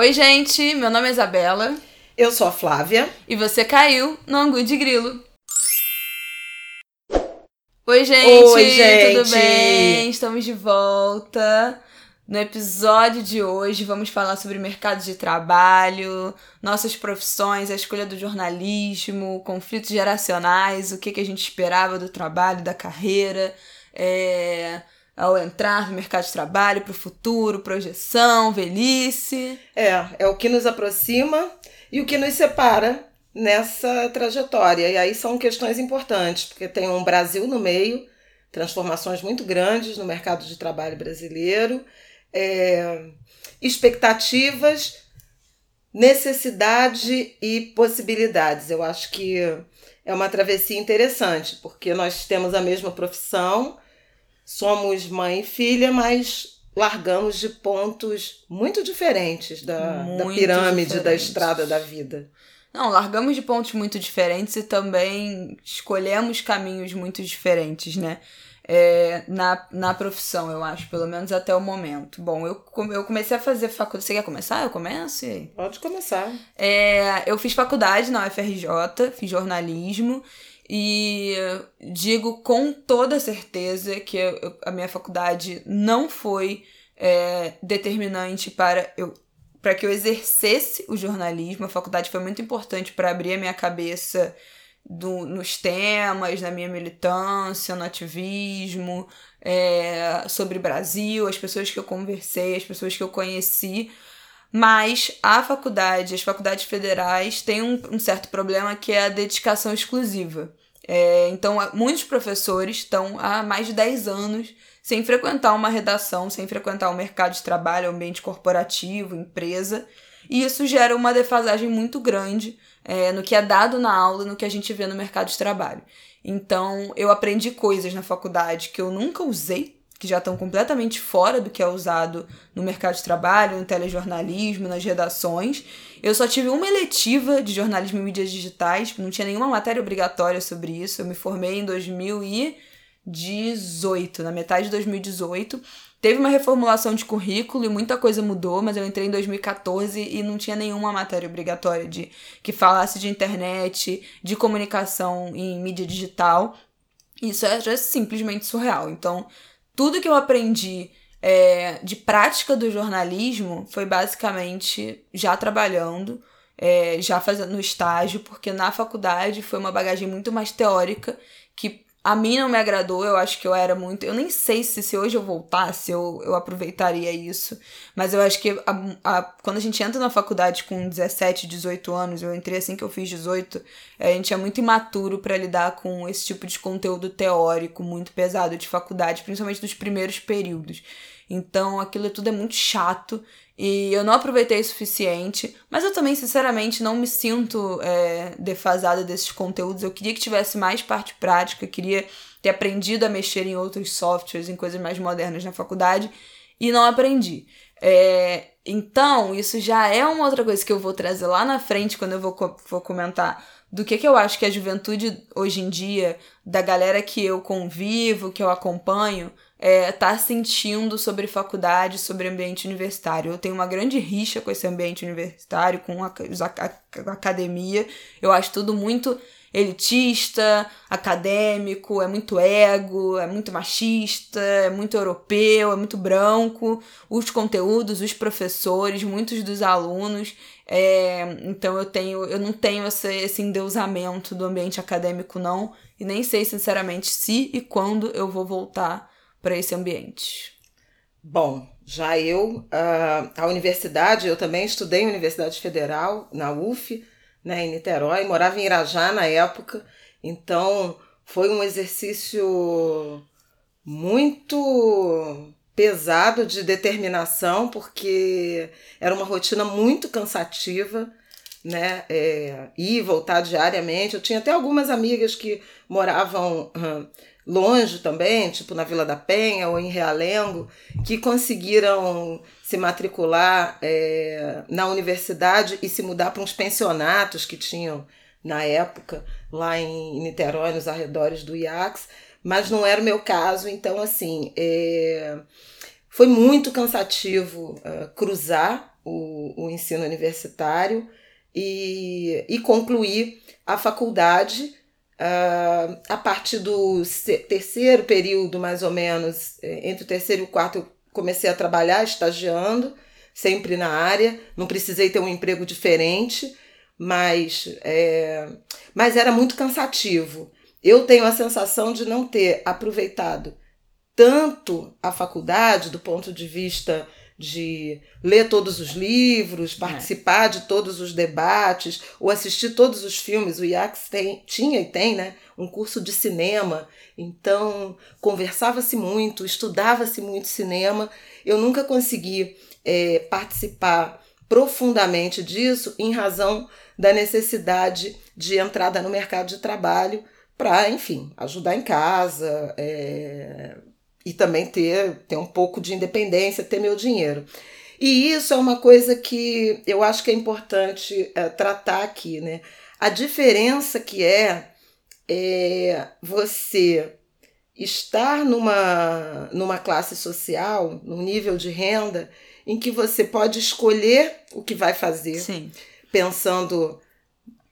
Oi, gente, meu nome é Isabela. Eu sou a Flávia. E você caiu no Angu de Grilo. Oi, gente! Oi, gente! Tudo bem? Estamos de volta. No episódio de hoje, vamos falar sobre mercado de trabalho, nossas profissões, a escolha do jornalismo, conflitos geracionais, o que, que a gente esperava do trabalho, da carreira, é, ao entrar no mercado de trabalho, para o futuro, projeção, velhice. É, é o que nos aproxima e o que nos separa nessa trajetória. E aí são questões importantes, porque tem um Brasil no meio, transformações muito grandes no mercado de trabalho brasileiro é, expectativas, necessidade e possibilidades. Eu acho que é uma travessia interessante, porque nós temos a mesma profissão, somos mãe e filha, mas largamos de pontos muito diferentes da, muito da pirâmide, diferentes. da estrada da vida. Não, largamos de pontos muito diferentes e também escolhemos caminhos muito diferentes, né? é, na, na profissão, eu acho, pelo menos até o momento. Bom, eu, eu comecei a fazer faculdade. Você quer começar? Eu começo? Pode começar. É, eu fiz faculdade na UFRJ, fiz jornalismo. E digo com toda certeza que eu, a minha faculdade não foi é, determinante para eu para que eu exercesse o jornalismo. A faculdade foi muito importante para abrir a minha cabeça do, nos temas, na minha militância, no ativismo, é, sobre Brasil, as pessoas que eu conversei, as pessoas que eu conheci. Mas a faculdade, as faculdades federais, têm um, um certo problema que é a dedicação exclusiva. É, então, muitos professores estão há mais de 10 anos sem frequentar uma redação, sem frequentar o mercado de trabalho, ambiente corporativo, empresa. E isso gera uma defasagem muito grande é, no que é dado na aula, no que a gente vê no mercado de trabalho. Então, eu aprendi coisas na faculdade que eu nunca usei, que já estão completamente fora do que é usado no mercado de trabalho, no telejornalismo, nas redações. Eu só tive uma eletiva de jornalismo e mídias digitais, não tinha nenhuma matéria obrigatória sobre isso. Eu me formei em 2018, na metade de 2018. Teve uma reformulação de currículo e muita coisa mudou, mas eu entrei em 2014 e não tinha nenhuma matéria obrigatória de que falasse de internet, de comunicação em mídia digital. Isso é, simplesmente surreal. Então, tudo que eu aprendi é, de prática do jornalismo foi basicamente já trabalhando, é, já fazendo no estágio, porque na faculdade foi uma bagagem muito mais teórica que a mim não me agradou, eu acho que eu era muito. Eu nem sei se, se hoje eu voltasse, eu, eu aproveitaria isso. Mas eu acho que a, a, quando a gente entra na faculdade com 17, 18 anos, eu entrei assim que eu fiz 18, a gente é muito imaturo para lidar com esse tipo de conteúdo teórico muito pesado de faculdade, principalmente nos primeiros períodos. Então aquilo tudo é muito chato e eu não aproveitei o suficiente, mas eu também, sinceramente, não me sinto é, defasada desses conteúdos. Eu queria que tivesse mais parte prática, queria ter aprendido a mexer em outros softwares, em coisas mais modernas na faculdade, e não aprendi. É, então, isso já é uma outra coisa que eu vou trazer lá na frente quando eu vou, vou comentar do que, que eu acho que a juventude hoje em dia, da galera que eu convivo, que eu acompanho, é, tá sentindo sobre faculdade, sobre ambiente universitário. Eu tenho uma grande rixa com esse ambiente universitário, com a, a, a academia. Eu acho tudo muito elitista, acadêmico, é muito ego, é muito machista, é muito europeu, é muito branco. Os conteúdos, os professores, muitos dos alunos. É, então eu tenho, eu não tenho esse, esse endeusamento do ambiente acadêmico, não. E nem sei, sinceramente, se e quando eu vou voltar para esse ambiente? Bom, já eu, a, universidade, eu também estudei em Universidade Federal, na UF, né, em Niterói, morava em Irajá na época, então foi um exercício muito pesado de determinação, porque era uma rotina muito cansativa, né? É, ir e voltar diariamente. Eu tinha até algumas amigas que moravam longe também, tipo na Vila da Penha ou em Realengo, que conseguiram se matricular é, na universidade e se mudar para uns pensionatos que tinham na época lá em Niterói, nos arredores do IACS, mas não era o meu caso, então assim é, foi muito cansativo uh, cruzar o, o ensino universitário e, e concluí a faculdade uh, a partir do terceiro período, mais ou menos, eh, entre o terceiro e o quarto, eu comecei a trabalhar estagiando, sempre na área, não precisei ter um emprego diferente, mas, é, mas era muito cansativo. Eu tenho a sensação de não ter aproveitado tanto a faculdade do ponto de vista de ler todos os livros, é. participar é. de todos os debates, ou assistir todos os filmes. O IACS tem, tinha e tem né, um curso de cinema, então conversava-se muito, estudava-se muito cinema. Eu nunca consegui é, participar profundamente disso em razão da necessidade de entrada no mercado de trabalho para, enfim, ajudar em casa, é, e também ter, ter um pouco de independência, ter meu dinheiro. E isso é uma coisa que eu acho que é importante é, tratar aqui, né? A diferença que é, é você estar numa, numa classe social, num nível de renda, em que você pode escolher o que vai fazer, Sim. pensando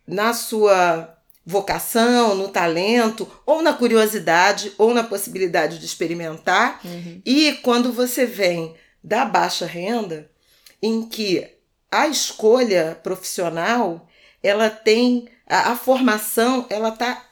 na sua vocação, no talento, ou na curiosidade, ou na possibilidade de experimentar. Uhum. E quando você vem da baixa renda, em que a escolha profissional, ela tem a, a formação, ela está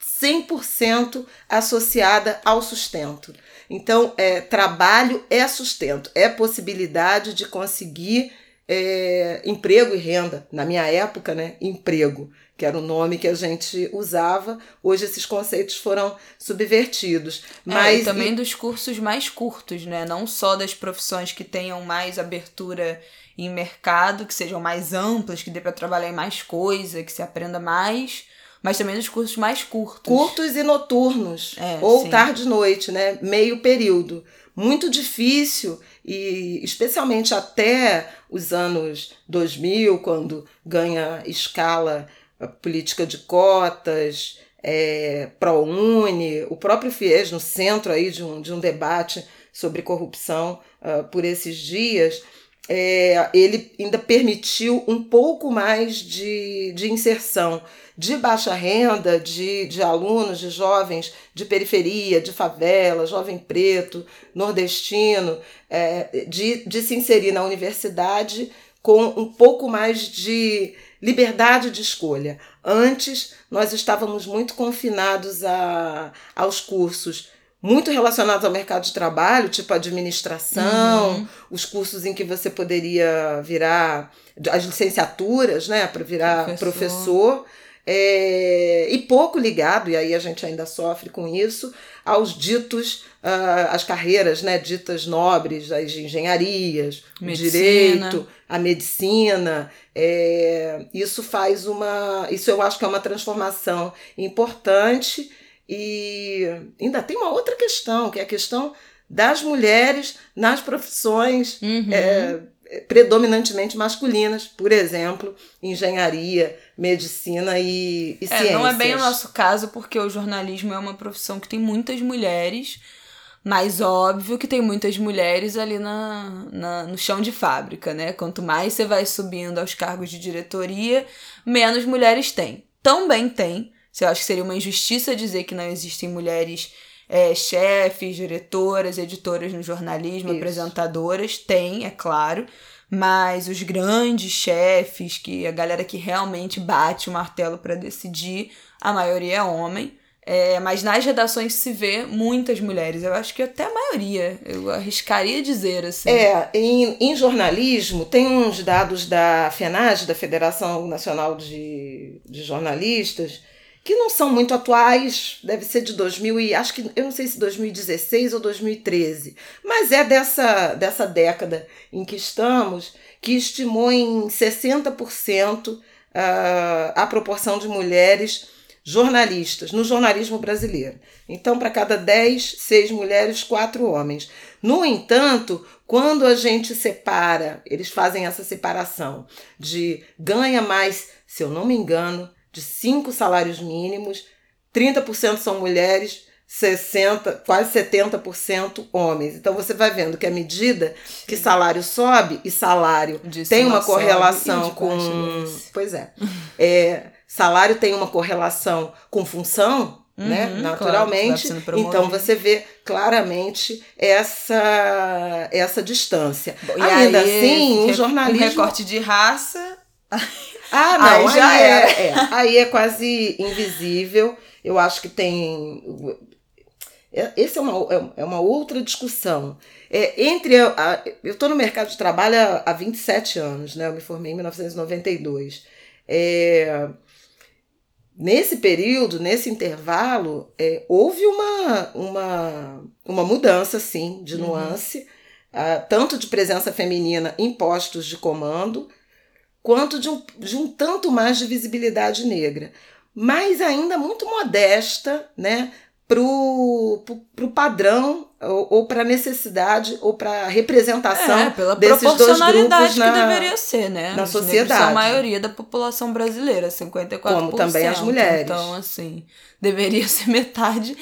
100% associada ao sustento. Então, é, trabalho é sustento, é possibilidade de conseguir é, emprego e renda. Na minha época, né, emprego que era o nome que a gente usava. Hoje esses conceitos foram subvertidos. Mas é, e também e... dos cursos mais curtos, né? Não só das profissões que tenham mais abertura em mercado, que sejam mais amplas, que dê para trabalhar em mais coisa, que se aprenda mais, mas também dos cursos mais curtos. Curtos e noturnos, é, ou tarde e noite, né? Meio período. Muito difícil e especialmente até os anos 2000, quando ganha escala política de cotas, é, ProUni, o próprio FIES no centro aí de um, de um debate sobre corrupção uh, por esses dias, é, ele ainda permitiu um pouco mais de, de inserção de baixa renda, de, de alunos, de jovens de periferia, de favela, jovem preto, nordestino, é, de, de se inserir na universidade com um pouco mais de liberdade de escolha. Antes, nós estávamos muito confinados a, aos cursos muito relacionados ao mercado de trabalho, tipo administração, uhum. os cursos em que você poderia virar as licenciaturas, né, para virar professor. professor é, e pouco ligado, e aí a gente ainda sofre com isso, aos ditos, uh, as carreiras né, ditas nobres, as engenharias, medicina. o direito, a medicina. É, isso faz uma. Isso eu acho que é uma transformação importante. E ainda tem uma outra questão, que é a questão das mulheres nas profissões uhum. é, predominantemente masculinas, por exemplo, engenharia, medicina e, e é, ciências. Não é bem o nosso caso, porque o jornalismo é uma profissão que tem muitas mulheres, mas óbvio que tem muitas mulheres ali na, na, no chão de fábrica, né? Quanto mais você vai subindo aos cargos de diretoria, menos mulheres tem. Também tem. Eu acho que seria uma injustiça dizer que não existem mulheres é, chefes, diretoras, editoras no jornalismo, Isso. apresentadoras, tem, é claro. Mas os grandes chefes, que a galera que realmente bate o martelo para decidir, a maioria é homem. É, mas nas redações se vê muitas mulheres. Eu acho que até a maioria, eu arriscaria dizer assim. É, em, em jornalismo, tem uns dados da FENAG, da Federação Nacional de, de Jornalistas, que não são muito atuais, deve ser de 2000 e acho que eu não sei se 2016 ou 2013, mas é dessa dessa década em que estamos, que estimou em 60% uh, a proporção de mulheres jornalistas no jornalismo brasileiro. Então, para cada 10, 6 mulheres, 4 homens. No entanto, quando a gente separa, eles fazem essa separação de ganha mais, se eu não me engano, de cinco salários mínimos, 30% são mulheres, 60, quase 70% homens. Então você vai vendo que à medida que salário sobe e salário De tem uma correlação com. Pois é. é. Salário tem uma correlação com função, né? Uhum, Naturalmente. claro, então você vê claramente essa, essa distância. Bom, e Ainda aí, assim, o re- jornalismo. Um recorte de raça. Ah, não, Aí já é, era. é, aí é quase invisível. Eu acho que tem. é- Esse é uma, é- é uma outra discussão. É, entre a- a- eu estou no mercado de trabalho há, há 27 anos, né? Eu me formei em 1992. É, nesse período, nesse intervalo, é, houve uma, uma, uma mudança, sim, de nuance, ah, tanto de presença feminina em postos de comando, quanto de um, de um tanto mais de visibilidade negra. Mas ainda muito modesta, né? Pro, pro padrão ou, ou para necessidade ou para representação É, pela desses dois proporcionalidade grupos na, que deveria ser, né? na Os sociedade. São a maioria da população brasileira, 54%. Como também as mulheres. Então, assim, deveria ser metade.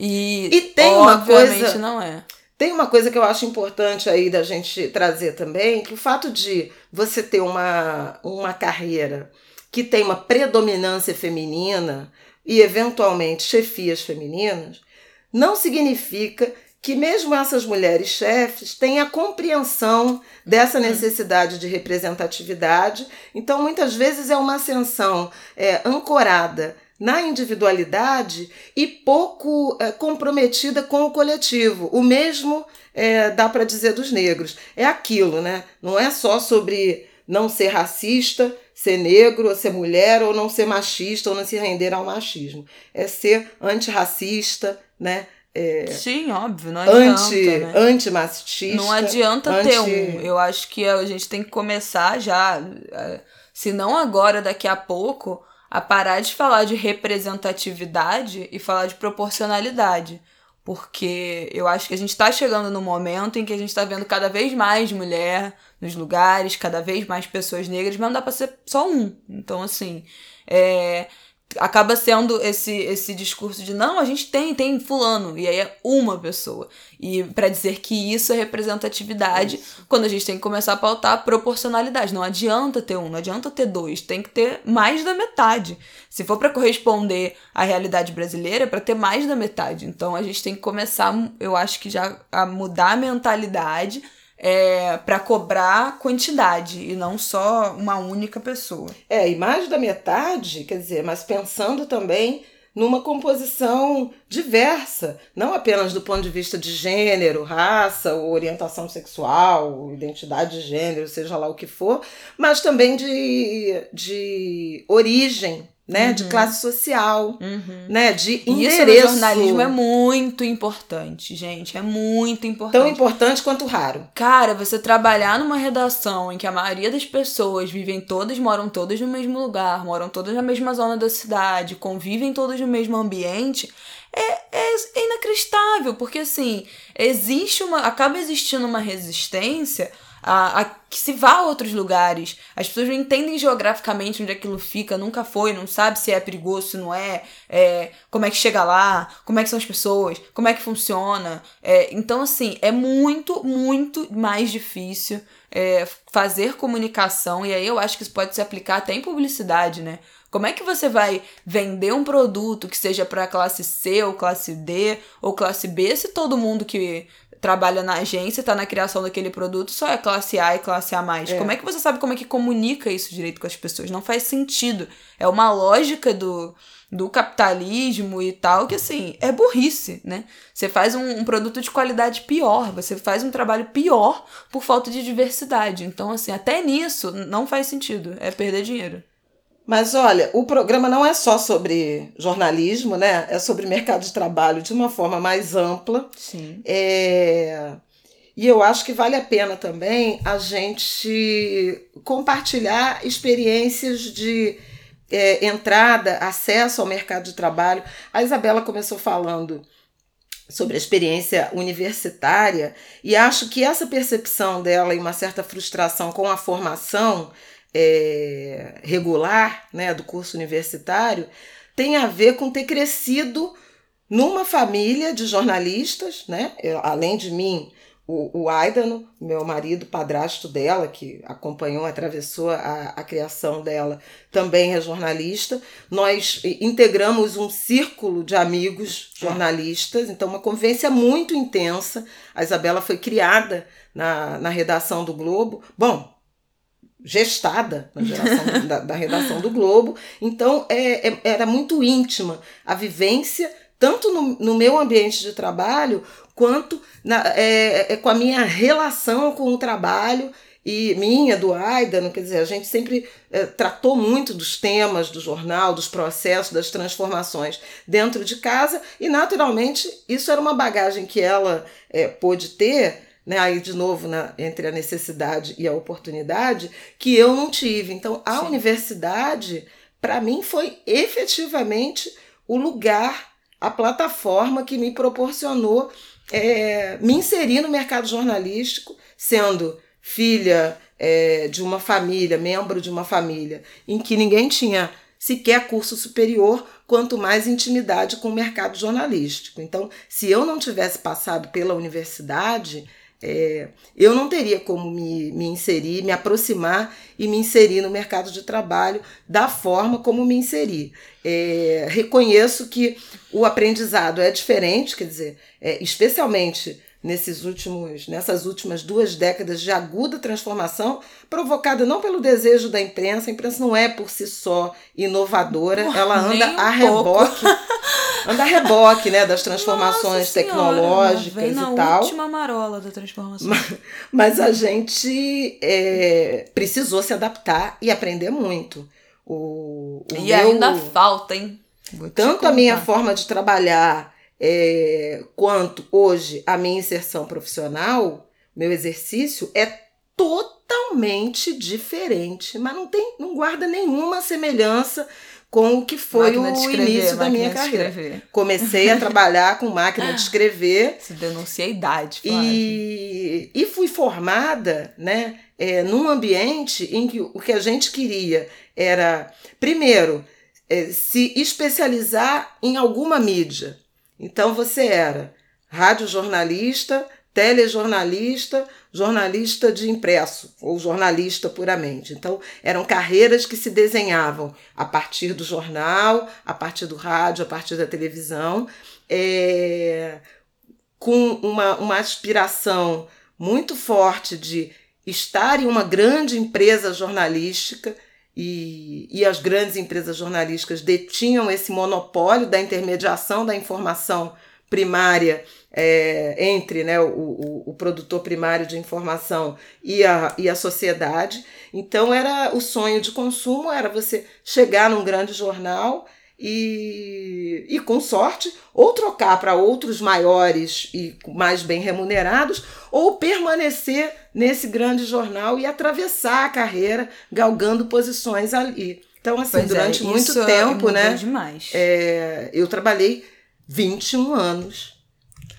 E, E tem uma coisa- não é. Tem uma coisa que eu acho importante aí da gente trazer também, que o fato de você ter uma, uma carreira que tem uma predominância feminina e eventualmente chefias femininas, não significa que mesmo essas mulheres chefes têm a compreensão dessa necessidade de representatividade. Então, muitas vezes é uma ascensão é, ancorada na individualidade e pouco é, comprometida com o coletivo. O mesmo é, dá para dizer dos negros. É aquilo, né? Não é só sobre não ser racista, ser negro, ou ser mulher, ou não ser machista, ou não se render ao machismo. É ser antirracista, né? É, Sim, óbvio, não adianta. anti, né? antimachista. Não adianta ter anti- um. Eu acho que a gente tem que começar já, eh, se não agora, daqui a pouco, a parar de falar de representatividade e falar de proporcionalidade. Porque eu acho que a gente está chegando no momento em que a gente está vendo cada vez mais mulher nos lugares, cada vez mais pessoas negras, mas não dá para ser só um. Então, assim, é, acaba sendo esse esse discurso de não, a gente tem, tem fulano, e aí é uma pessoa. E para dizer que isso é representatividade, quando a gente tem que começar a pautar a proporcionalidade. Não adianta ter um, não adianta ter dois, tem que ter mais da metade. Se for para corresponder à realidade brasileira, é para ter mais da metade. Então a gente tem que começar, eu acho que já a mudar a mentalidade é, para cobrar quantidade e não só uma única pessoa. É, e mais da metade, quer dizer, mas pensando também numa composição diversa, não apenas do ponto de vista de gênero, raça, ou orientação sexual, ou identidade de gênero, seja lá o que for, mas também de, de origem, né, de classe social, né, de Isso no endereço. jornalismo é muito importante, gente. É muito importante. tão importante quanto raro. Cara, você trabalhar numa redação em que a maioria das pessoas vivem todas, moram todas no mesmo lugar, moram todas na mesma zona da cidade, convivem todas no mesmo ambiente, é, é, é inacreditável, porque assim, existe uma. acaba existindo uma resistência a, a que se vá a outros lugares. As pessoas não entendem geograficamente onde aquilo fica, nunca foi, não sabe se é perigoso, se não é, é como é que chega lá, como é que são as pessoas, como é que funciona. É, então, assim, é muito, muito mais difícil é, fazer comunicação, e aí eu acho que isso pode se aplicar até em publicidade, né? Como é que você vai vender um produto que seja para classe C ou classe D ou classe B se todo mundo que trabalha na agência, tá na criação daquele produto, só é classe A e classe A+. É. Como é que você sabe como é que comunica isso direito com as pessoas? Não faz sentido. É uma lógica do, do capitalismo e tal que, assim, é burrice, né? Você faz um, um produto de qualidade pior, você faz um trabalho pior por falta de diversidade. Então, assim, até nisso não faz sentido. É perder dinheiro. Mas olha, o programa não é só sobre jornalismo, né? É sobre mercado de trabalho de uma forma mais ampla. Sim. É, E eu acho que vale a pena também a gente compartilhar experiências de é, entrada, acesso ao mercado de trabalho. A Isabela começou falando sobre a experiência universitária e acho que essa percepção dela e uma certa frustração com a formação é, regular né, do curso universitário tem a ver com ter crescido numa família de jornalistas, né? Eu, além de mim, o, o Aidano, meu marido, padrasto dela, que acompanhou, atravessou a, a criação dela, também é jornalista. Nós integramos um círculo de amigos jornalistas, então uma convivência muito intensa. A Isabela foi criada na, na redação do Globo. Bom, gestada na geração da, da, redação do Globo. Então é, é, era muito íntima a vivência, tanto no, no meu ambiente de trabalho, quanto na, é, é, com a minha relação com o trabalho e minha, do Aidan, quer dizer, a gente sempre é, tratou muito dos temas do jornal, dos processos, das transformações dentro de casa, e naturalmente isso era uma bagagem que ela é, pôde ter, né, aí de novo na, entre a necessidade e a oportunidade, que eu não tive. Então a Sim. universidade, para mim, foi efetivamente o lugar, a plataforma que me proporcionou é, me inserir no mercado jornalístico, sendo filha é, de uma família, membro de uma família, em que ninguém tinha sequer curso superior, quanto mais intimidade com o mercado jornalístico. Então, se eu não tivesse passado pela universidade, é, eu não teria como me, me inserir, me aproximar e me inserir no mercado de trabalho da forma como me inseri. É, reconheço que o aprendizado é diferente, quer dizer, é, especialmente nesses últimos, nessas últimas duas décadas de aguda transformação, provocada não pelo desejo da imprensa, a imprensa não é por si só inovadora, Ué, ela anda a reboque, anda a reboque, né, das transformações Nossa tecnológicas e tal. última marola da transformação. Mas, mas a gente é, precisou se adaptar e aprender muito. O, o e meu, ainda falta, hein? Tanto a minha forma de trabalhar é, quanto hoje a minha inserção profissional, meu exercício é totalmente diferente, mas não tem, não guarda nenhuma semelhança com o que foi o escrever, início da minha carreira. Comecei a trabalhar com máquina de escrever. Se denuncia a idade, e, e fui formada, né, é, num ambiente em que o que a gente queria era, primeiro, é, se especializar em alguma mídia. Então você era radiojornalista, telejornalista, jornalista de impresso ou jornalista puramente. Então eram carreiras que se desenhavam a partir do jornal, a partir do rádio, a partir da televisão, é, com uma, uma aspiração muito forte de estar em uma grande empresa jornalística e, e as grandes empresas jornalísticas detinham esse monopólio da intermediação da informação primária é, entre né, o, o, o, produtor primário de informação e a, e a sociedade. Então era o sonho de consumo era você chegar num grande jornal e, e com sorte, ou trocar para outros maiores e mais bem remunerados, ou permanecer nesse grande jornal e atravessar a carreira galgando posições ali. Então, assim, pois é, durante é, muito tempo, né? Demais. É, eu trabalhei 21 anos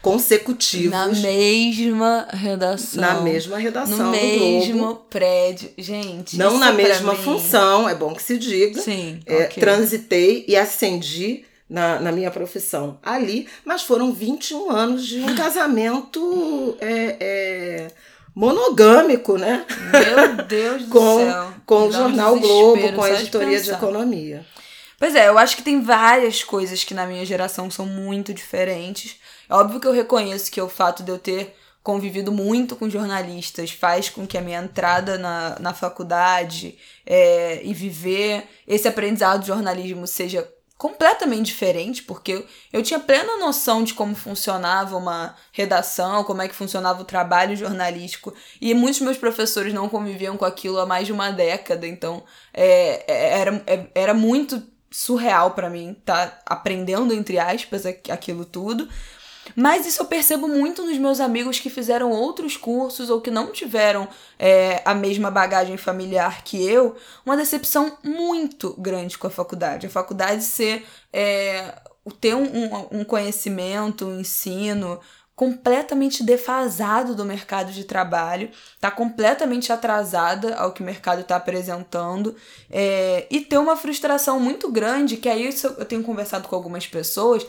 consecutivos. Na mesma redação. Na mesma redação. No mesmo prédio. Gente. Não na mesma função, é bom que se diga. Sim. É, okay. Transitei e ascendi na, na minha profissão ali, mas foram 21 anos de um casamento é, é, monogâmico, né? Meu Deus do com, céu. Com o Jornal Globo, com a editoria de, de economia. Pois é, eu acho que tem várias coisas que na minha geração são muito diferentes. É óbvio que eu reconheço que o fato de eu ter convivido muito com jornalistas faz com que a minha entrada na, na faculdade é, e viver esse aprendizado de jornalismo seja completamente diferente, porque eu, eu tinha plena noção de como funcionava uma redação, como é que funcionava o trabalho jornalístico, e muitos meus professores não conviviam com aquilo há mais de uma década, então é, é era, é, era muito surreal para mim estar tá aprendendo, entre aspas, aquilo tudo, mas isso eu percebo muito nos meus amigos que fizeram outros cursos ou que não tiveram é, a mesma bagagem familiar que eu, uma decepção muito grande com a faculdade. A faculdade ser. É, ter um, um conhecimento, um ensino completamente defasado do mercado de trabalho, está completamente atrasada ao que o mercado está apresentando é, e ter uma frustração muito grande, que aí eu tenho conversado com algumas pessoas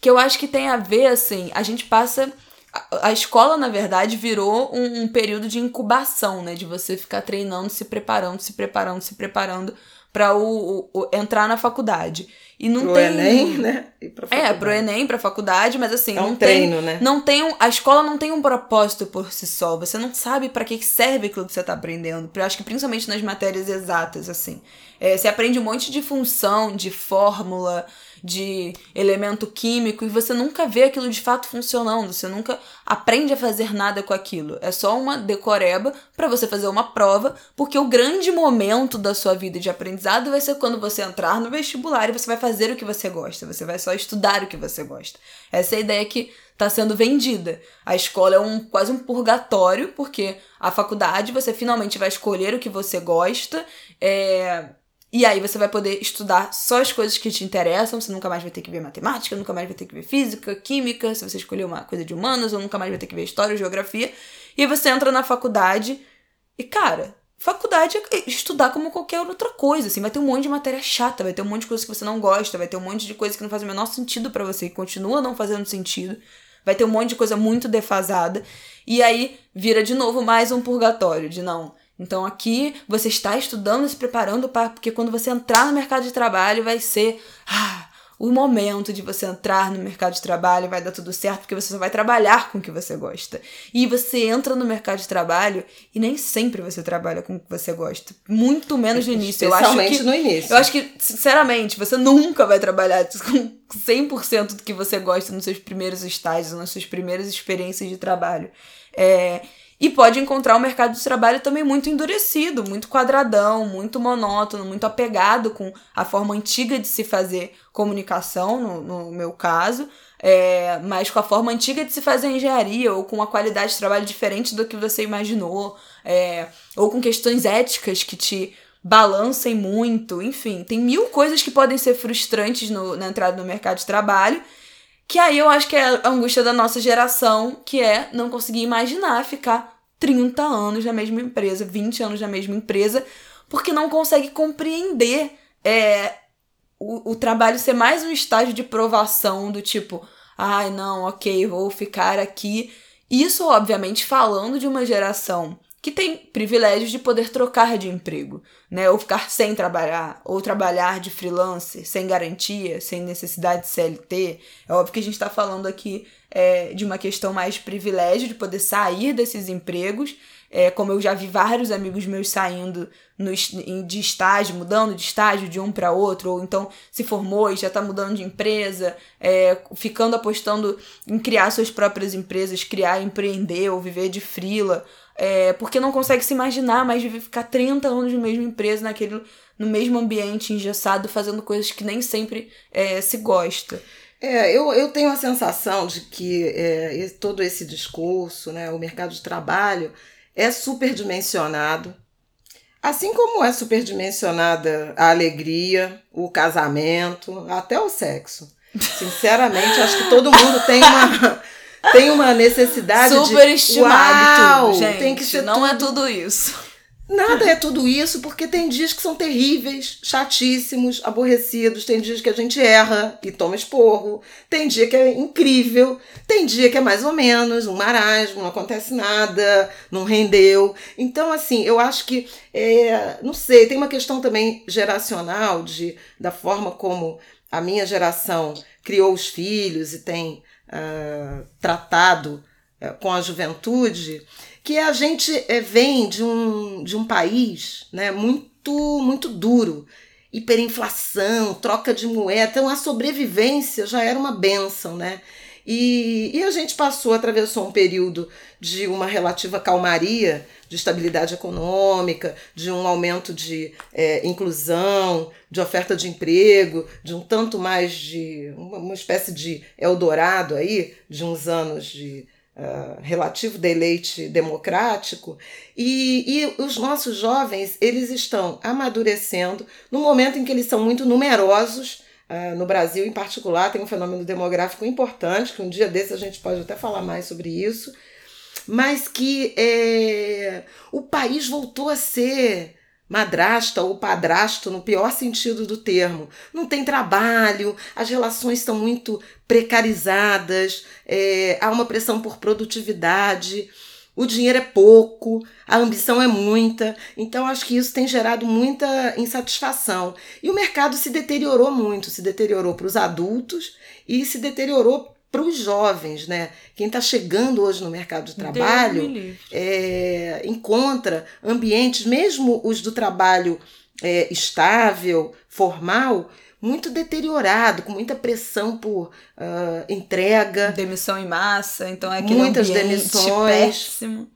que eu acho que tem a ver, assim, a gente passa. A, a escola, na verdade, virou um, um período de incubação, né? De você ficar treinando, se preparando, se preparando, se preparando para o, o, o, entrar na faculdade. E não pro tem. Enem, né? E pra É, pro Enem, pra faculdade, mas assim, É um não treino, tem. né? Não tem um, a escola não tem um propósito por si só. Você não sabe para que que serve aquilo que você tá aprendendo. Eu acho que principalmente nas matérias exatas, assim. É, você aprende um monte de função, de fórmula, de elemento químico, e você nunca vê aquilo de fato funcionando. Você nunca aprende a fazer nada com aquilo. É só uma decoreba para você fazer uma prova, porque o grande momento da sua vida de aprendizado vai ser quando você entrar no vestibular e você vai fazer o que você gosta. Você vai só estudar o que você gosta. Essa é a ideia que está sendo vendida. A escola é um quase um purgatório, porque a faculdade você finalmente vai escolher o que você gosta. É, e aí você vai poder estudar só as coisas que te interessam, você nunca mais vai ter que ver matemática, nunca mais vai ter que ver física, química, se você escolher uma coisa de humanas, ou nunca mais vai ter que ver história, geografia. E você entra na faculdade e, cara, faculdade é estudar como qualquer outra coisa, assim, vai ter um monte de matéria chata, vai ter um monte de coisa que você não gosta, vai ter um monte de coisa que não faz o menor sentido para você e continua não fazendo sentido. Vai ter um monte de coisa muito defasada. E aí vira de novo mais um purgatório de não. Então aqui você está estudando, se preparando para porque quando você entrar no mercado de trabalho vai ser ah, o momento de você entrar no mercado de trabalho, vai dar tudo certo porque você só vai trabalhar com o que você gosta. E você entra no mercado de trabalho e nem sempre você trabalha com o que você gosta, muito menos no início. Eu acho Especialmente que no início. eu acho que, sinceramente, você nunca vai trabalhar com 100% do que você gosta nos seus primeiros estágios, nas suas primeiras experiências de trabalho. É, e pode encontrar o mercado de trabalho também muito endurecido, muito quadradão, muito monótono, muito apegado com a forma antiga de se fazer comunicação, no, no meu caso, é, mas com a forma antiga de se fazer engenharia, ou com uma qualidade de trabalho diferente do que você imaginou, é, ou com questões éticas que te balancem muito, enfim, tem mil coisas que podem ser frustrantes no, na entrada no mercado de trabalho. Que aí eu acho que é a angústia da nossa geração, que é não conseguir imaginar ficar 30 anos na mesma empresa, 20 anos na mesma empresa, porque não consegue compreender é, o, o trabalho ser mais um estágio de provação do tipo, ai não, ok, vou ficar aqui. Isso, obviamente, falando de uma geração que tem privilégios de poder trocar de emprego, né? Ou ficar sem trabalhar, ou trabalhar de freelancer, sem garantia, sem necessidade de CLT. É óbvio que a gente está falando aqui é, de uma questão mais de privilégio, de poder sair desses empregos. É, como eu já vi vários amigos meus saindo no, de estágio, mudando de estágio de um para outro, ou então se formou e já está mudando de empresa, é, ficando apostando em criar suas próprias empresas, criar, empreender ou viver de frila é, porque não consegue se imaginar mais viver ficar 30 anos na mesma empresa, naquele, no mesmo ambiente engessado, fazendo coisas que nem sempre é, se gosta. É, eu, eu tenho a sensação de que é, todo esse discurso, né, o mercado de trabalho, é superdimensionado. Assim como é superdimensionada a alegria, o casamento, até o sexo. Sinceramente, acho que todo mundo tem uma tem uma necessidade Super de estimado Uau, tudo, gente. tem que ser não tudo. é tudo isso. Nada é tudo isso, porque tem dias que são terríveis, chatíssimos, aborrecidos, tem dias que a gente erra e toma esporro, tem dia que é incrível, tem dia que é mais ou menos, um marasmo, não acontece nada, não rendeu. Então, assim, eu acho que, é, não sei, tem uma questão também geracional de, da forma como a minha geração criou os filhos e tem uh, tratado uh, com a juventude, que a gente uh, vem de um, de um país né, muito, muito duro. Hiperinflação, troca de moeda, então a sobrevivência já era uma benção, né? E, e a gente passou, atravessou um período de uma relativa calmaria, de estabilidade econômica, de um aumento de é, inclusão, de oferta de emprego, de um tanto mais de uma, uma espécie de Eldorado aí, de uns anos de uh, relativo deleite democrático. E, e os nossos jovens, eles estão amadurecendo no momento em que eles são muito numerosos, Uh, no Brasil, em particular, tem um fenômeno demográfico importante, que um dia desse a gente pode até falar mais sobre isso, mas que é, o país voltou a ser madrasta ou padrasto no pior sentido do termo. Não tem trabalho, as relações estão muito precarizadas, é, há uma pressão por produtividade, o dinheiro é pouco, a ambição é muita. Então, acho que isso tem gerado muita insatisfação. E o mercado se deteriorou muito se deteriorou para os adultos e se deteriorou para os jovens, né? Quem está chegando hoje no mercado de trabalho é, encontra ambientes, mesmo os do trabalho é, estável, formal, muito deteriorado, com muita pressão por uh, entrega. Demissão em massa, então é muitas demissões. Péssimo.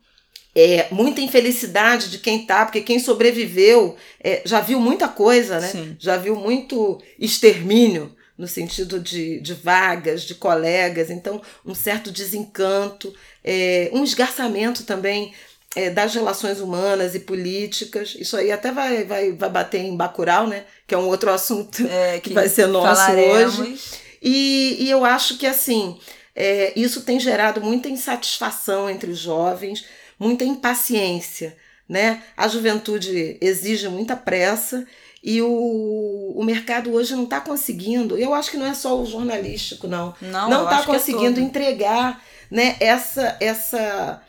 É, muita infelicidade de quem tá, porque quem sobreviveu é, já viu muita coisa, né? Sim. Já viu muito extermínio no sentido de, de vagas, de colegas, então um certo desencanto, é, um esgarçamento também é, das relações humanas e políticas. Isso aí até vai, vai, vai bater em Bacurau, né? Que é um outro assunto é, que, que, vai ser nosso falaremos. hoje. E, e eu acho que assim é, isso tem gerado muita insatisfação entre os jovens, muita impaciência. Né? A juventude exige muita pressa e o, o mercado hoje não está conseguindo. Eu acho que não é só o jornalístico, não. Não está é conseguindo entregar né, essa, essa,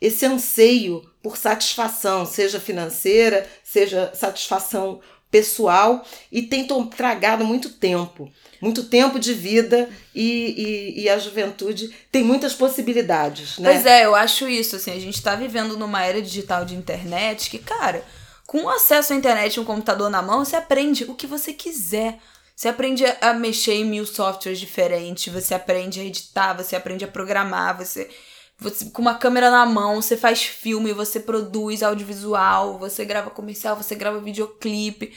esse anseio por satisfação, seja financeira, seja satisfação pessoal, e tem tragado muito tempo. Muito tempo de vida e, e, e, a juventude tem muitas possibilidades, né? Pois é, eu acho isso, assim, a gente está vivendo numa era digital de internet que, cara, com acesso à internet e um computador na mão, você aprende o que você quiser. Você aprende a mexer em mil softwares diferentes, você aprende a editar, você aprende a programar, você, você com uma câmera na mão, você faz filme, você produz audiovisual, você grava comercial, você grava videoclipe.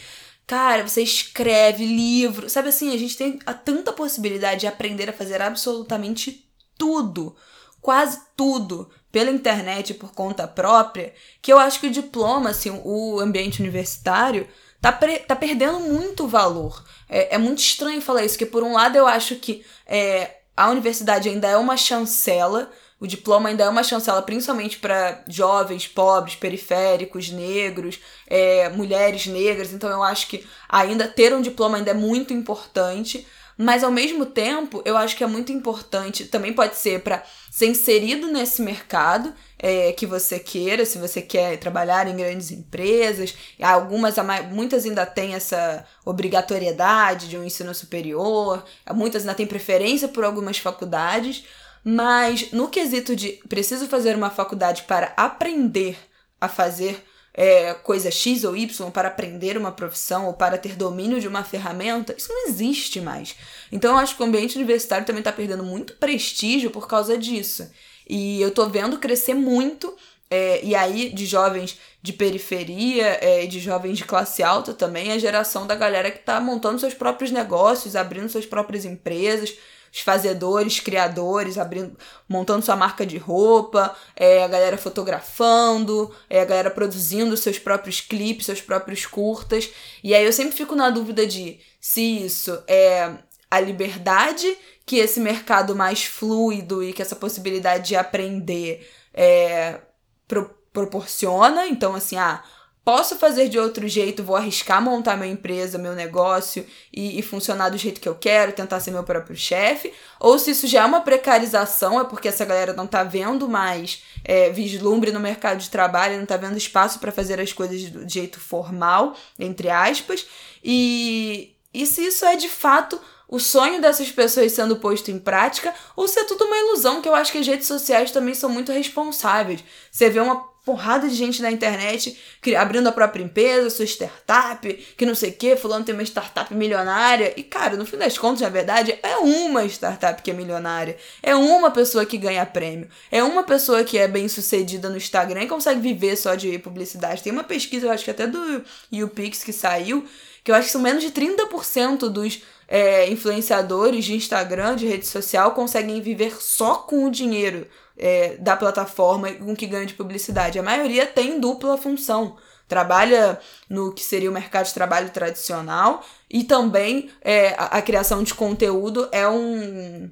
Cara, você escreve livro. Sabe assim, a gente tem tanta possibilidade de aprender a fazer absolutamente tudo. Quase tudo pela internet por conta própria, que eu acho que o diploma, assim, o ambiente universitário, tá, tá perdendo muito valor. É, é, muito estranho falar isso, que por um lado eu acho que é, a universidade ainda é uma chancela, o diploma ainda é uma chancela principalmente para jovens, pobres, periféricos, negros, é, mulheres negras, então eu acho que ainda ter um diploma ainda é muito importante. Mas ao mesmo tempo, eu acho que é muito importante, também pode ser para ser inserido nesse mercado é, que você queira, se você quer trabalhar em grandes empresas. Algumas, muitas ainda têm essa obrigatoriedade de um ensino superior, muitas ainda têm preferência por algumas faculdades. Mas no quesito de preciso fazer uma faculdade para aprender a fazer é, coisa X ou Y para aprender uma profissão ou para ter domínio de uma ferramenta, isso não existe mais. Então eu acho que o ambiente universitário também está perdendo muito prestígio por causa disso. E eu tô vendo crescer muito, é, e aí de jovens de periferia, é, de jovens de classe alta também, a geração da galera que está montando seus próprios negócios, abrindo suas próprias empresas os fazedores, criadores, abrindo, montando sua marca de roupa, é, a galera fotografando, é, a galera produzindo seus próprios clipes, seus próprios curtas. E aí eu sempre fico na dúvida de se isso é a liberdade que esse mercado mais fluido e que essa possibilidade de aprender é, pro, proporciona. Então, assim, ah, Posso fazer de outro jeito, vou arriscar montar minha empresa, meu negócio e, e, funcionar do jeito que eu quero, tentar ser meu próprio chefe. Ou se isso já é uma precarização, é porque essa galera não tá vendo mais é, vislumbre no mercado de trabalho, não tá vendo espaço para fazer as coisas do jeito formal, entre aspas. E, e se isso é de fato o sonho dessas pessoas sendo posto em prática, ou se é tudo uma ilusão, que eu acho que as redes sociais também são muito responsáveis. Você vê uma porrada de gente na internet abrindo a própria empresa, sua startup, que não sei o que, fulano tem uma startup milionária. E, cara, no fim das contas, na verdade, é uma startup que é milionária. É uma pessoa que ganha prêmio. É uma pessoa que é bem sucedida no Instagram e consegue viver só de publicidade. Tem uma pesquisa, eu acho que até do YouPix que saiu, que eu acho que são menos de 30% dos é, influenciadores de Instagram, de rede social, conseguem viver só com o dinheiro é, da plataforma com que ganha de publicidade. A maioria tem dupla função. Trabalha no que seria o mercado de trabalho tradicional e também é, a, a, criação de conteúdo é um.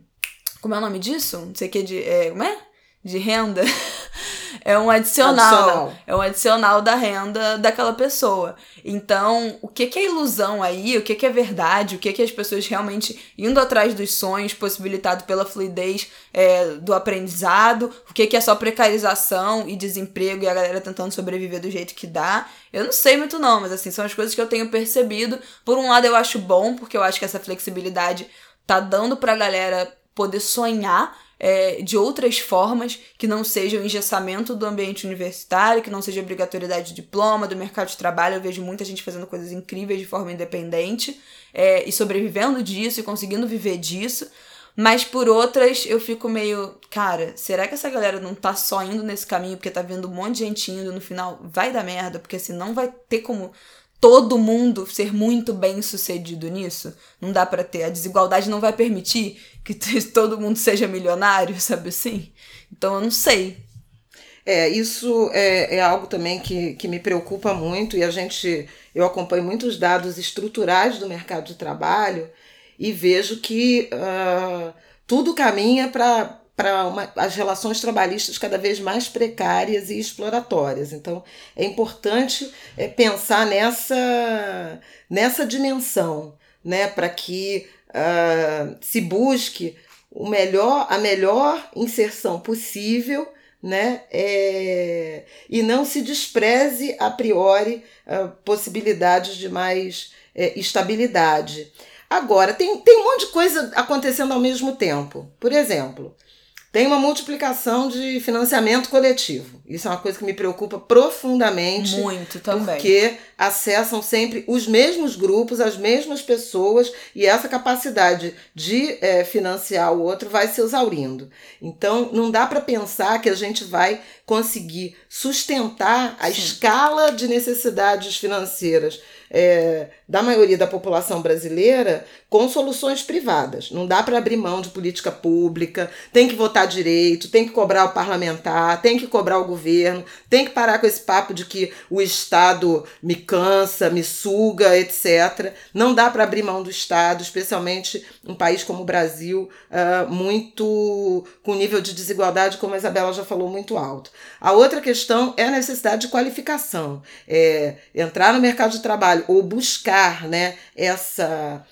Como é o nome disso? Não sei o que de. É, como é? De renda. é um adicional, adicional, É um adicional da renda daquela pessoa. Então, o que, que é ilusão aí? O que, que é verdade? O que, que as pessoas realmente indo atrás dos sonhos, possibilitado pela fluidez é, do aprendizado? O que, que é só precarização e desemprego e a galera tentando sobreviver do jeito que dá? Eu não sei muito, não, mas assim, são as coisas que eu tenho percebido. Por um lado, eu acho bom, porque eu acho que essa flexibilidade tá dando pra galera poder sonhar é, de outras formas que não seja o engessamento do ambiente universitário, que não seja obrigatoriedade de diploma, do mercado de trabalho. Eu vejo muita gente fazendo coisas incríveis de forma independente é, e sobrevivendo disso e conseguindo viver disso. Mas por outras, eu fico meio, cara, será que essa galera não tá só indo nesse caminho porque tá vendo um monte de gente indo no final vai dar merda, porque assim não vai ter como todo mundo ser muito bem sucedido nisso. Não dá para ter. A desigualdade não vai permitir que todo mundo seja milionário, sabe assim? Então eu não sei. É, isso é, é algo também que, que me preocupa muito e a gente, eu acompanho muitos dados estruturais do mercado de trabalho e vejo que uh, tudo caminha para para as relações trabalhistas cada vez mais precárias e exploratórias. Então, é importante é, pensar nessa, nessa dimensão, né, para que uh, se busque o melhor, a melhor inserção possível né? É, e não se despreze a priori uh, possibilidades de mais é, estabilidade. Agora, tem, tem um monte de coisa acontecendo ao mesmo tempo. Por exemplo, tem uma multiplicação de financiamento coletivo. Isso é uma coisa que me preocupa profundamente. Muito também. Porque acessam sempre os mesmos grupos, as mesmas pessoas, e essa capacidade de é, financiar o outro vai se exaurindo. Então, não dá para pensar que a gente vai conseguir sustentar a Sim. escala de necessidades financeiras é, da maioria da população brasileira com soluções privadas. Não dá para abrir mão de política pública, tem que votar direito, tem que cobrar o parlamentar, tem que cobrar o governo, tem que parar com esse papo de que o Estado me cansa, me suga, etc. Não dá para abrir mão do Estado, especialmente um país como o Brasil, uh, muito com nível de desigualdade, como a Isabela já falou, muito alto. A outra questão é a necessidade de qualificação. É, entrar no mercado de trabalho ou buscar né, essa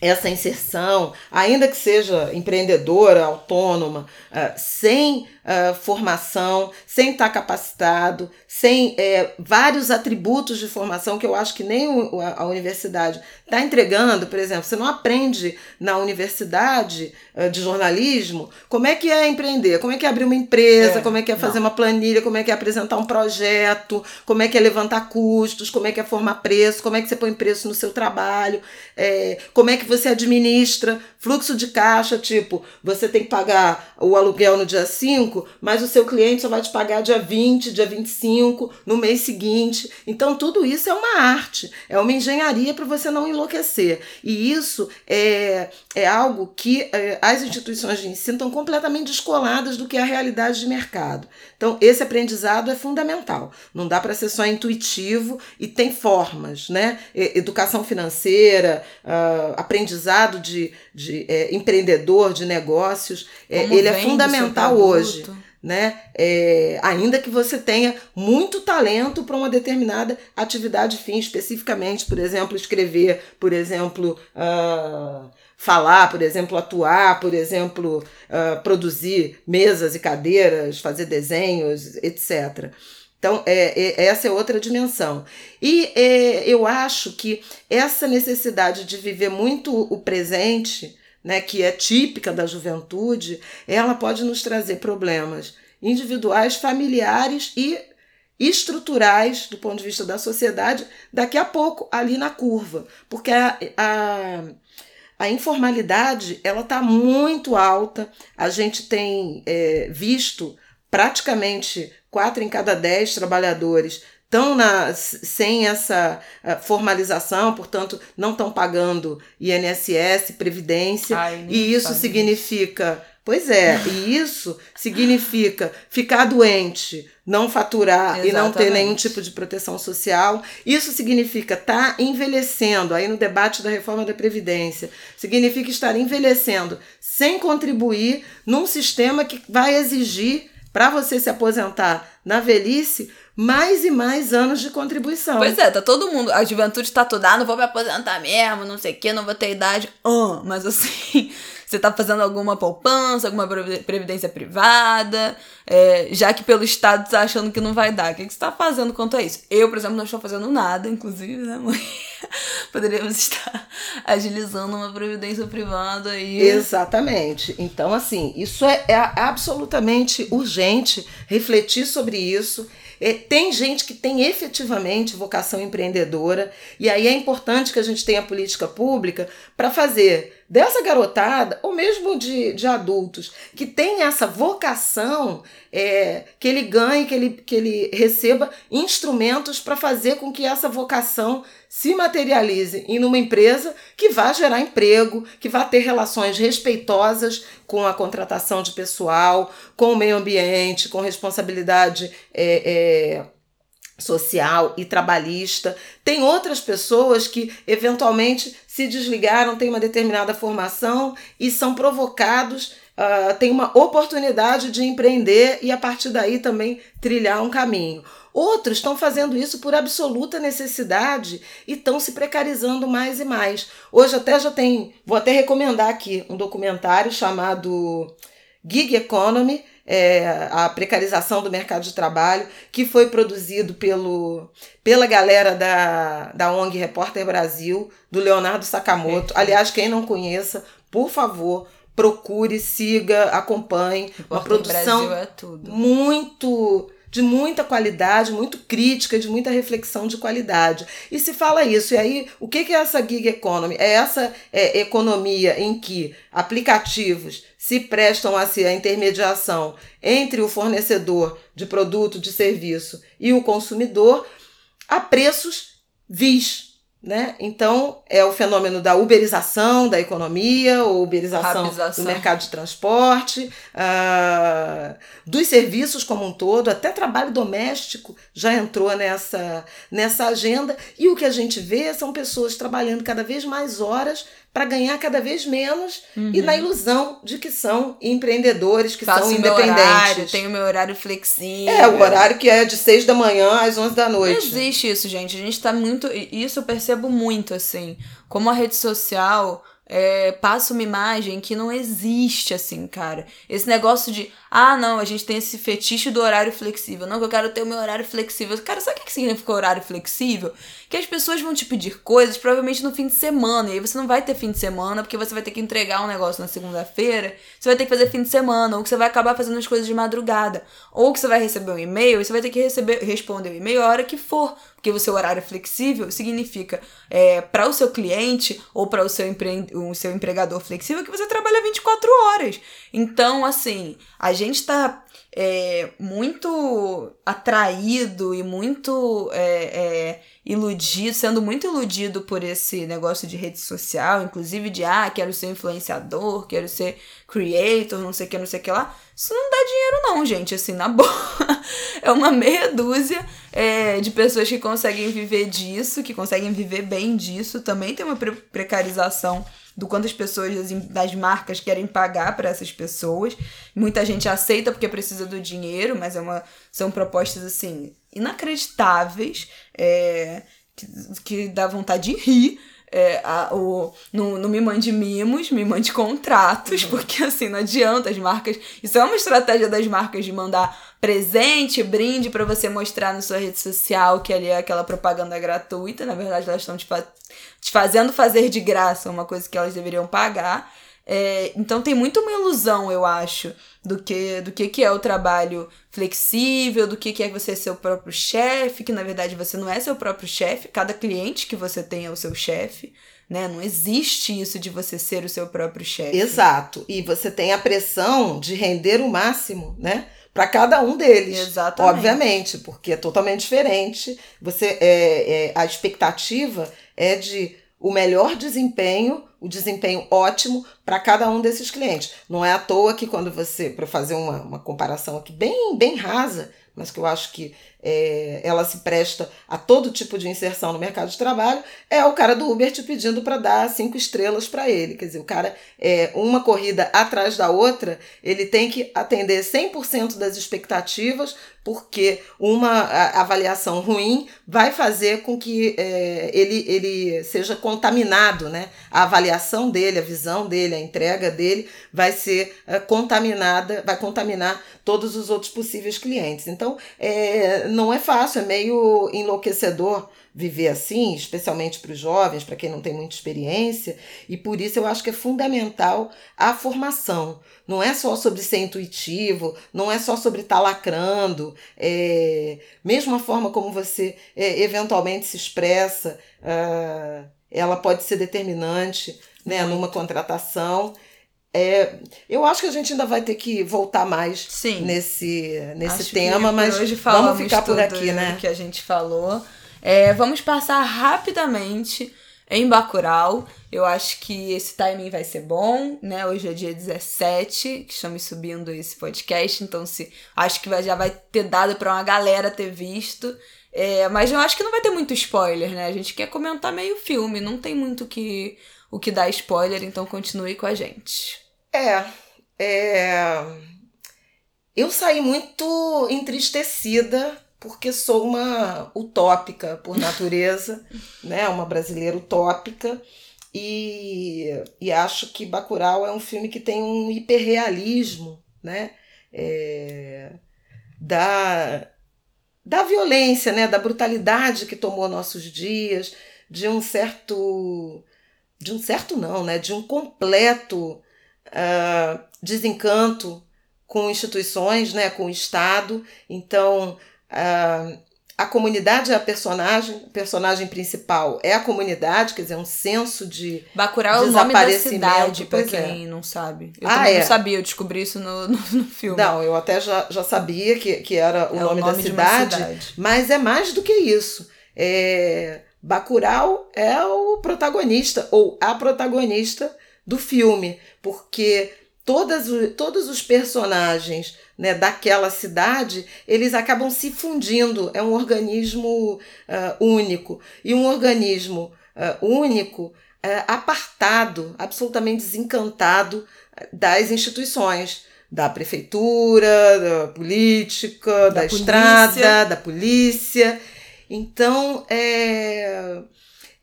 essa inserção, ainda que seja empreendedora, autônoma, uh, sem uh, formação, sem estar capacitado, sem é, vários atributos de formação que eu acho que nem o, a, a, universidade está entregando. Por exemplo, você não aprende na universidade uh, de jornalismo como é que é empreender, como é que é abrir uma empresa, é, como é que é fazer não. uma planilha, como é que é apresentar um projeto, como é que é levantar custos, como é que é formar preço, como é que você põe preço no seu trabalho, é, como é que você administra? Fluxo de caixa, tipo, você tem que pagar o aluguel no dia 5, 25, mas o seu cliente só vai te pagar dia 20, dia 25, no mês seguinte. Então, tudo isso é uma arte, é uma engenharia para você não enlouquecer. E isso é, é algo que é, as instituições de ensino estão completamente descoladas do que é a realidade de mercado. Então, esse aprendizado é fundamental. Não dá para ser só intuitivo e tem formas, né? Educação financeira, uh, aprendizado de, de é, empreendedor, de negócios, é, ele é fundamental hoje né? É, ainda que você tenha muito talento para uma determinada atividade fim, especificamente, por exemplo, escrever, por exemplo, uh, falar, por exemplo, atuar, por exemplo, uh, produzir mesas e cadeiras, fazer desenhos, etc. Então, é, é, essa é outra dimensão. E é, eu acho que essa necessidade de viver muito o presente né, que é típica da juventude, ela pode nos trazer problemas individuais, familiares e estruturais do ponto de vista da sociedade daqui a pouco ali na curva, porque a, a, a informalidade ela está muito alta. A gente tem é, visto praticamente quatro em cada dez trabalhadores estão sem essa uh, formalização, portanto, não estão pagando INSS, Previdência, Ai, e isso significa. Pois é, e isso significa ficar doente, não faturar Exatamente. e não ter nenhum tipo de proteção social. Isso significa estar tá envelhecendo, aí no debate da reforma da Previdência, significa estar envelhecendo sem contribuir num sistema que vai exigir para você se aposentar na velhice, mais e mais anos de contribuição. Pois é, tá todo mundo. A juventude tá toda, ah, não vou me aposentar mesmo, não sei o que, não vou ter idade. Ah, mas assim, você tá fazendo alguma poupança, alguma previdência privada, é, já que pelo Estado tá achando que não vai dar. O que, que você tá fazendo quanto a isso? Eu, por exemplo, não estou fazendo nada, inclusive, né, mãe? Poderíamos estar agilizando uma previdência privada aí. Exatamente. Então, assim, isso é, é absolutamente urgente refletir sobre isso. É, tem gente que tem efetivamente vocação empreendedora, e aí é importante que a gente tenha política pública para fazer dessa garotada, ou mesmo de, de adultos, que tem essa vocação, é, que ele ganhe, que ele, que ele receba instrumentos para fazer com que essa vocação se materialize em uma empresa que vá gerar emprego, que vá ter relações respeitosas com a contratação de pessoal, com o meio ambiente, com responsabilidade é, é, social e trabalhista. Tem outras pessoas que eventualmente se desligaram, têm uma determinada formação e são provocados, uh, têm uma oportunidade de empreender e a partir daí também trilhar um caminho. Outros estão fazendo isso por absoluta necessidade e estão se precarizando mais e mais. Hoje até já tem, vou até recomendar aqui um documentário chamado Gig Economy, é, a precarização do mercado de trabalho, que foi produzido pelo, pela galera da, da ONG Repórter Brasil, do Leonardo Sakamoto. Aliás, quem não conheça, por favor, procure, siga, acompanhe. Uma produção é muito de muita qualidade, muito crítica, de muita reflexão de qualidade. E se fala isso, e aí o que é essa gig economy? É essa é, economia em que aplicativos se prestam a ser a intermediação entre o fornecedor de produto, de serviço e o consumidor a preços vis, né? Então, é o fenômeno da uberização da economia, ou uberização do mercado de transporte, uh, dos serviços como um todo, até trabalho doméstico já entrou nessa, nessa agenda. E o que a gente vê são pessoas trabalhando cada vez mais horas para ganhar cada vez menos uhum. e na ilusão de que são empreendedores, que Faço são independentes. Horário, tenho meu horário flexível. É, o horário que é de 6 da manhã às 11 da noite. Não existe isso, gente. A gente tá muito. Isso eu percebo muito, assim. Como a rede social é, passa uma imagem que não existe, assim, cara. Esse negócio de, ah, não, a gente tem esse fetiche do horário flexível. Não, que eu quero ter o meu horário flexível. Cara, sabe o que significa horário flexível? Que as pessoas vão te pedir coisas provavelmente no fim de semana. E aí você não vai ter fim de semana, porque você vai ter que entregar um negócio na segunda-feira. Você vai ter que fazer fim de semana, ou que você vai acabar fazendo as coisas de madrugada. Ou que você vai receber um e-mail e você vai ter que receber, responder o e-mail a hora que for. Porque o seu horário flexível significa é, para o seu cliente ou para o seu, empre... o seu empregador flexível que você trabalha 24 horas. Então, assim, a gente está é, muito atraído e muito é, é, iludido, sendo muito iludido por esse negócio de rede social, inclusive de ah, quero ser influenciador, quero ser creator, não sei o que, não sei o que lá. Isso não dá dinheiro, não, gente, assim, na boa. é uma meia dúzia é, de pessoas que conseguem viver disso, que conseguem viver bem disso. Também tem uma pre precarização do quanto as pessoas das, das marcas querem pagar para essas pessoas. Muita gente aceita porque precisa do dinheiro, mas é uma, são propostas assim inacreditáveis, é, que, que dá vontade de rir é, a, o, não, não me mande mimos, me mande contratos, uhum. porque assim, não adianta as marcas. Isso é uma estratégia das marcas de mandar presente, brinde para você mostrar na sua rede social que ali é aquela propaganda gratuita. Na verdade, elas estão te, fa te fazendo fazer de graça uma coisa que elas deveriam pagar. É, então tem muito uma ilusão, eu acho, do que do que, que é o trabalho flexível, do que, que é você ser o próprio chefe, que na verdade você não é seu próprio chefe, cada cliente que você tem é o seu chefe. Né? Não existe isso de você ser o seu próprio chefe. Exato. E você tem a pressão de render o máximo, né? Para cada um deles. Exatamente. Obviamente, porque é totalmente diferente. Você é, é a expectativa é de o melhor desempenho, o desempenho ótimo para cada um desses clientes. Não é à toa que quando você, para fazer uma, uma comparação aqui bem, bem rasa, mas que eu acho que é, ela se presta a todo tipo de inserção no mercado de trabalho, é o cara do Uber te pedindo para dar cinco estrelas para ele. Quer dizer, o cara, é uma corrida atrás da outra, ele tem que atender 100% das expectativas, porque uma avaliação ruim vai fazer com que é, ele, ele seja contaminado, né? A avaliação dele, a visão dele, a entrega dele vai ser é, contaminada, vai contaminar todos os outros possíveis clientes. Então, é, não é fácil, é meio enlouquecedor viver assim, especialmente para os jovens, para quem não tem muita experiência, e por isso eu acho que é fundamental a formação. Não é só sobre ser intuitivo, não é só sobre estar tá lacrando, é, mesmo a forma como você é, eventualmente se expressa, uh, ela pode ser determinante né, numa contratação. É, eu acho que a gente ainda vai ter que voltar mais Sim. nesse, nesse acho tema, mas vamos ficar por aqui, né? que a gente falou. É, vamos passar rapidamente em Bacurau. Eu acho que esse timing vai ser bom, né? Hoje é dia 17, que estamos subindo esse podcast, então se acho que vai, já vai ter dado para uma galera ter visto. É, mas eu acho que não vai ter muito spoiler, né? A gente quer comentar meio filme, não tem muito que, o que dar spoiler, então continue com a gente. É, é. Eu saí muito entristecida porque sou uma utópica por natureza, né? Uma brasileira utópica. E, e acho que Bacurau é um filme que tem um hiperrealismo, né? É, da, da violência, né? Da brutalidade que tomou nossos dias, de um certo de um certo não, né? De um completo uh, desencanto com instituições, né, com o Estado. Então, uh, a comunidade é a personagem, o personagem principal é a comunidade, quer dizer, um senso de Bacurau é o nome da cidade, pra quem é. não sabe. Eu ah, também é. não sabia, eu descobri isso no, no, no, filme. Não, eu até já, já sabia que, que era o, é nome, o nome da cidade, cidade, mas é mais do que isso. É, Bacurau é o protagonista, ou a protagonista do filme, porque todas, todos os personagens né, daquela cidade, eles acabam se fundindo. É um organismo uh, único. E um organismo uh, único, uh, apartado, absolutamente desencantado das instituições. Da prefeitura, da política, da, da estrada, da polícia. Então, é,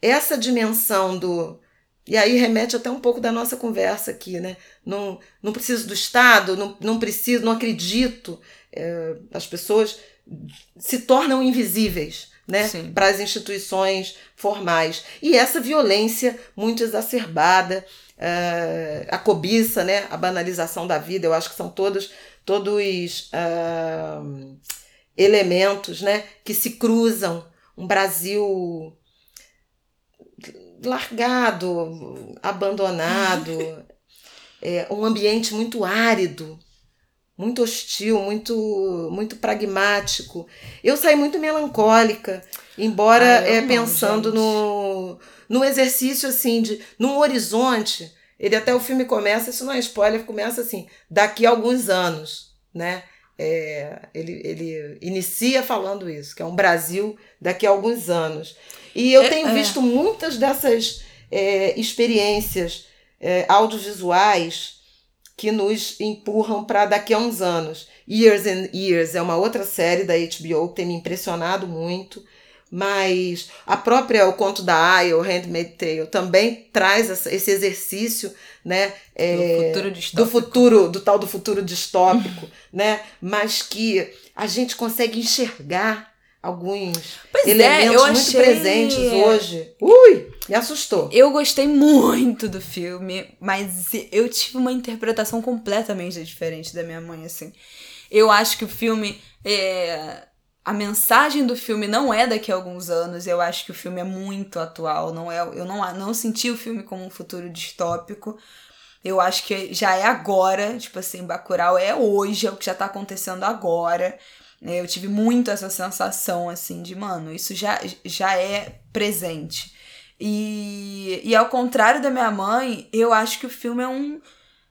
essa dimensão do, e aí remete até um pouco da nossa conversa aqui, né? Não, não preciso do Estado, não, não preciso, não acredito. É, as pessoas se tornam invisíveis né? para as instituições formais. E essa violência muito exacerbada, é, a cobiça, né? a banalização da vida, eu acho que são todos, todos é, elementos né? que se cruzam. Um Brasil largado, abandonado, é, um ambiente muito árido, muito hostil, muito muito pragmático. Eu saí muito melancólica, embora ah, é pensando no, no exercício assim de num horizonte. Ele até o filme começa, isso não é spoiler, começa assim, daqui a alguns anos, né? É, ele, ele inicia falando isso, que é um Brasil daqui a alguns anos. E eu é, tenho é. visto muitas dessas é, experiências é, audiovisuais que nos empurram para daqui a uns anos. Years and Years é uma outra série da HBO que tem me impressionado muito, mas a própria O Conto da Aya, o Handmaid's Tale, também traz esse exercício né, é, do, futuro do futuro, do tal do futuro distópico, né, mas que a gente consegue enxergar alguns pois é, elementos é, muito achei... presentes hoje. Ui, me assustou. Eu gostei muito do filme, mas eu tive uma interpretação completamente diferente da minha mãe, assim. Eu acho que o filme é... A mensagem do filme não é daqui a alguns anos, eu acho que o filme é muito atual, não é, eu não, não senti o filme como um futuro distópico, eu acho que já é agora, tipo assim, Bacurau é hoje, é o que já tá acontecendo agora. Né, eu tive muito essa sensação, assim, de, mano, isso já, já é presente. E, e ao contrário da minha mãe, eu acho que o filme é um.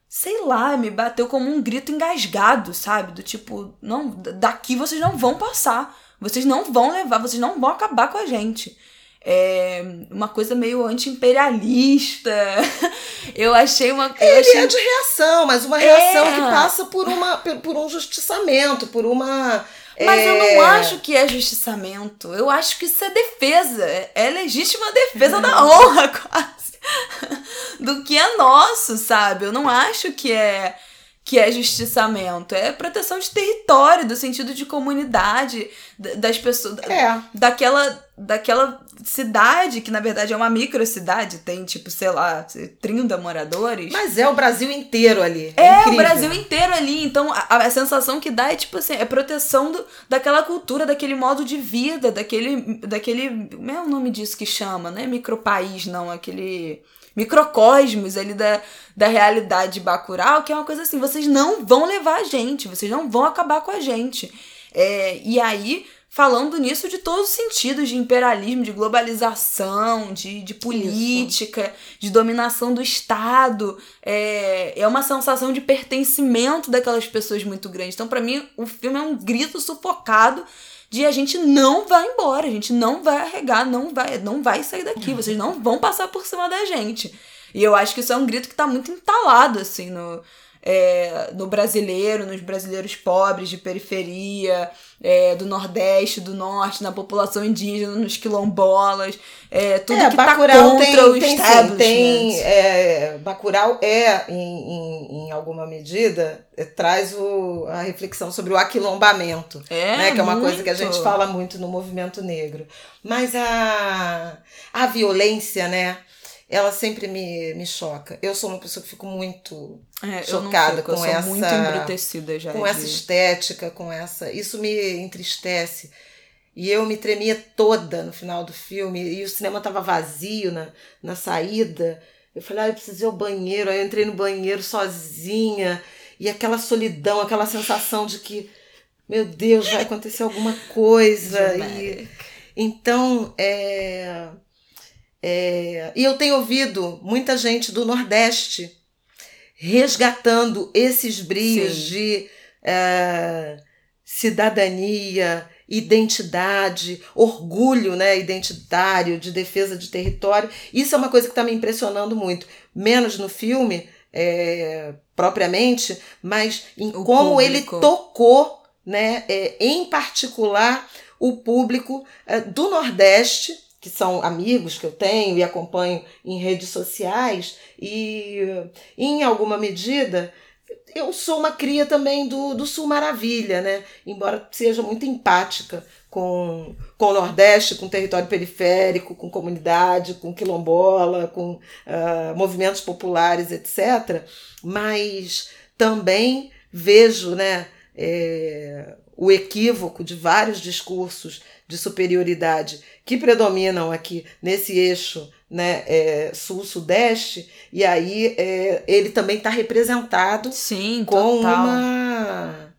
Sei lá, me bateu como um grito engasgado, sabe? Do tipo, não, daqui vocês não vão passar. Vocês não vão levar, vocês não vão acabar com a gente. É uma coisa meio anti-imperialista. Eu achei uma. Eu Ele achei... é de reação, mas uma reação é. que passa por, uma, por um justiçamento, por uma. Mas é... eu não acho que é justiçamento. Eu acho que isso é defesa. É legítima defesa da honra, quase. Do que é nosso, sabe? Eu não acho que é que é justiçamento, é proteção de território, do sentido de comunidade das pessoas, é. daquela, daquela cidade, que na verdade é uma microcidade, tem tipo, sei lá, 30 moradores. Mas é o Brasil inteiro ali. É, é o Brasil inteiro ali. Então a, a, sensação que dá é tipo assim, é proteção do, daquela cultura, daquele modo de vida, daquele. daquele. Como é o nome disso que chama? Não é micropaís, não, aquele microcosmos ali da, da realidade de Bacurau, que é uma coisa assim, vocês não vão levar a gente, vocês não vão acabar com a gente. É, e aí, falando nisso de todos os sentidos, de imperialismo, de globalização, de, de política, Isso. de dominação do Estado, é, é uma sensação de pertencimento daquelas pessoas muito grande. Então, para mim, o filme é um grito sufocado de a gente não vai embora, a gente não vai arregar, não vai, não vai sair daqui, vocês não vão passar por cima da gente. E eu acho que isso é um grito que tá muito entalado, assim, no, é, no brasileiro, nos brasileiros pobres de periferia, é, do Nordeste, do Norte, na população indígena, nos quilombolas, é, tudo é, que está contra tem, o tem, establishment. tem, é, Bacurau é, em, em, em alguma medida, é, traz o, a reflexão sobre o aquilombamento, é, né, que é uma muito. coisa que a gente fala muito no movimento negro. Mas a, a violência, né, ela sempre me, me choca. Eu sou uma pessoa que fico muito é, chocada fico, com essa muito embrutecida já com de... essa estética, com essa, isso me entristece. E eu me tremia toda no final do filme e o cinema estava vazio na, na saída. Eu falei, ah, eu preciso ir ao banheiro. Aí eu entrei no banheiro sozinha e aquela solidão, aquela sensação de que meu Deus, vai acontecer alguma coisa. e então, é é, e eu tenho ouvido muita gente do Nordeste resgatando esses brios Sim. de é, cidadania, identidade, orgulho né, identitário, de defesa de território. Isso é uma coisa que está me impressionando muito. Menos no filme, é, propriamente, mas em o como público. ele tocou, né, é, em particular, o público é, do Nordeste que são amigos que eu tenho e acompanho em redes sociais, e em alguma medida eu sou uma cria também do, do Sul Maravilha, né? Embora seja muito empática com, com o Nordeste, com o território periférico, com comunidade, com quilombola, com uh, movimentos populares, etc. Mas também vejo né, é, o equívoco de vários discursos de superioridade que predominam aqui nesse eixo né, é, sul-sudeste, e aí é, ele também está representado Sim, com total. uma,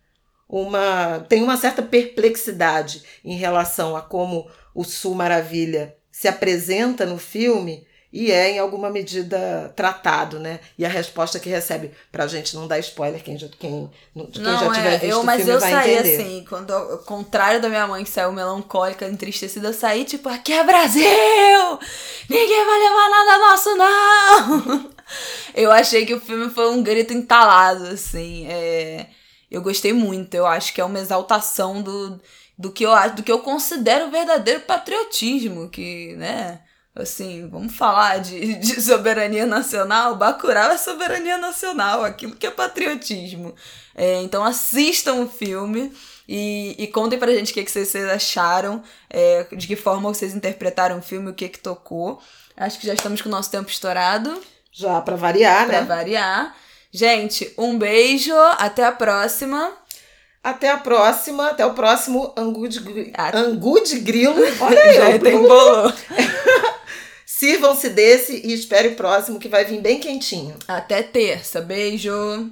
uma. tem uma certa perplexidade em relação a como o Sul Maravilha se apresenta no filme e é em alguma medida tratado, né? E a resposta que recebe, pra gente não dar spoiler, quem já, quem, quem não, já tiver é, visto eu, o mas filme eu vai saí entender. assim, quando, ao contrário da minha mãe que saiu melancólica, entristecida, eu saí tipo, aqui é Brasil! Ninguém vai levar nada nosso, não! eu achei que o filme foi um grito entalado, assim, é... Eu gostei muito, eu acho que é uma exaltação do, do, que, eu, do que eu considero verdadeiro patriotismo, que, né assim, vamos falar de, de soberania nacional, Bacurau é soberania nacional, aquilo que é patriotismo. É, então assistam o filme e, e contem pra gente o que, que vocês acharam, é, de que forma vocês interpretaram o filme, o que que tocou. Acho que já estamos com o nosso tempo estourado. Já para variar, pra né? Pra variar. Gente, um beijo, até a próxima. Até a próxima, até o próximo Angu de, Angu de Grilo. Olha Já eu, tem bolo. Sirvam-se desse e espere o próximo que vai vir bem quentinho. Até terça. Beijo.